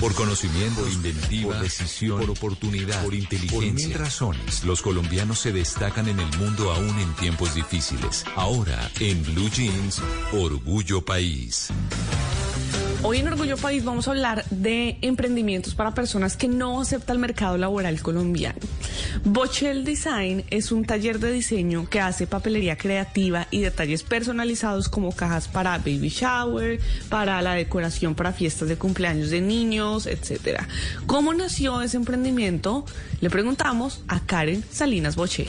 Por conocimiento, por inventiva, por decisión, por oportunidad, por inteligencia. Por mil razones, los colombianos se destacan en el mundo aún en tiempos difíciles. Ahora, en Blue Jeans, Orgullo País. Hoy en Orgullo País vamos a hablar de emprendimientos para personas que no aceptan el mercado laboral colombiano. Bochel Design es un taller de diseño que hace papelería creativa y detalles personalizados como cajas para baby shower, para la decoración para fiestas de cumpleaños de niños, etc. ¿Cómo nació ese emprendimiento? Le preguntamos a Karen Salinas Bochel.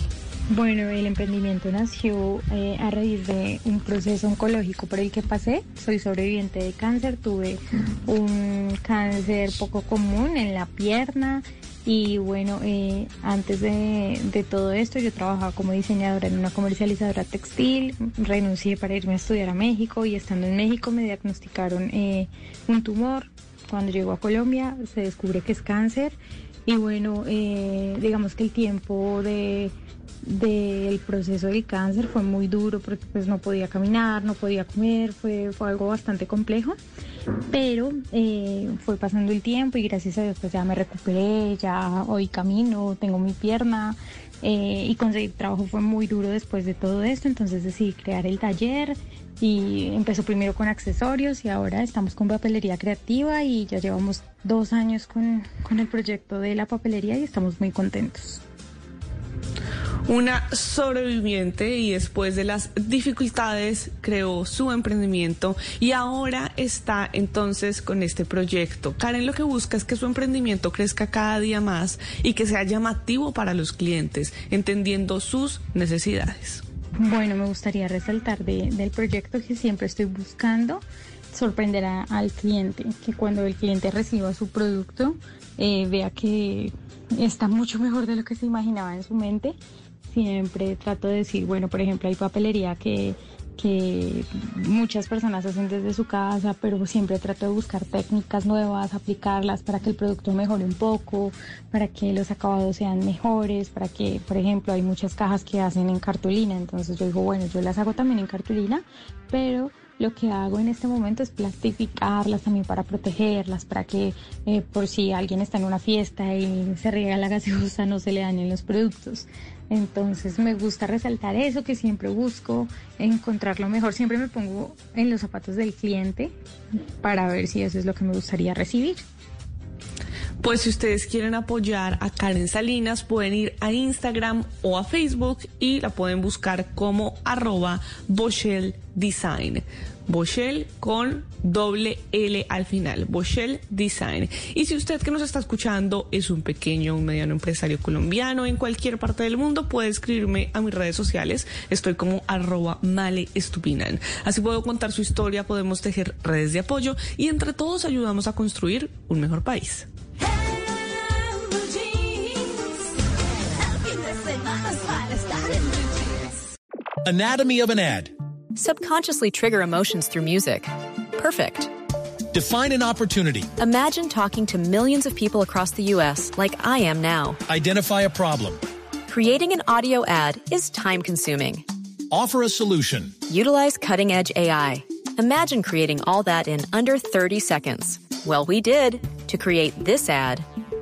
Bueno, el emprendimiento nació eh, a raíz de un proceso oncológico por el que pasé. Soy sobreviviente de cáncer, tuve un cáncer poco común en la pierna y bueno, eh, antes de, todo esto yo trabajaba como diseñadora en una comercializadora textil, renuncié para irme a estudiar a México y estando en México me diagnosticaron eh, un tumor. Cuando llego a Colombia se descubre que es cáncer y bueno, digamos que el tiempo de del proceso del cáncer fue muy duro porque pues no podía caminar, no podía comer, fue, fue algo bastante complejo, pero eh, fue pasando el tiempo y gracias a Dios pues ya me recuperé, ya hoy camino, tengo mi pierna eh, y conseguir trabajo fue muy duro después de todo esto, entonces decidí crear el taller y empezó primero con accesorios y ahora estamos con papelería creativa y ya llevamos dos años con, con el proyecto de la papelería y estamos muy contentos una sobreviviente y después de las dificultades creó su emprendimiento y ahora está entonces con este proyecto. Karen lo que busca es que su emprendimiento crezca cada día más y que sea llamativo para los clientes, entendiendo sus necesidades. Bueno, me gustaría resaltar del proyecto que siempre estoy buscando sorprender al cliente, que cuando el cliente reciba su producto eh, vea que está mucho mejor de lo que se imaginaba en su mente siempre trato de decir, bueno, por ejemplo, hay papelería que, que muchas personas hacen desde su casa, pero siempre trato de buscar técnicas nuevas, aplicarlas para que el producto mejore un poco, para que los acabados sean mejores, para que, por ejemplo, hay muchas cajas que hacen en cartulina, entonces yo digo, bueno, yo las hago también en cartulina, pero lo que hago en este momento es plastificarlas también para protegerlas, para que eh, por si alguien está en una fiesta y se riega la gaseosa no se le dañen los productos. Entonces me gusta resaltar eso que siempre busco, encontrar lo mejor. Siempre me pongo en los zapatos del cliente para ver si eso es lo que me gustaría recibir. Pues si ustedes quieren apoyar a Karen Salinas, pueden ir a Instagram o a Facebook y la pueden buscar como arroba Boschel Design. Boschel con doble L al final, Boschel Design. Y si usted que nos está escuchando es un pequeño o un mediano empresario colombiano en cualquier parte del mundo, puede escribirme a mis redes sociales. Estoy como arroba male estupinan. Así puedo contar su historia, podemos tejer redes de apoyo y entre todos ayudamos a construir un mejor país. Anatomy of an ad. Subconsciously trigger emotions through music. Perfect. Define an opportunity. Imagine talking to millions of people across the U.S. like I am now. Identify a problem. Creating an audio ad is time consuming. Offer a solution. Utilize cutting edge AI. Imagine creating all that in under 30 seconds. Well, we did to create this ad.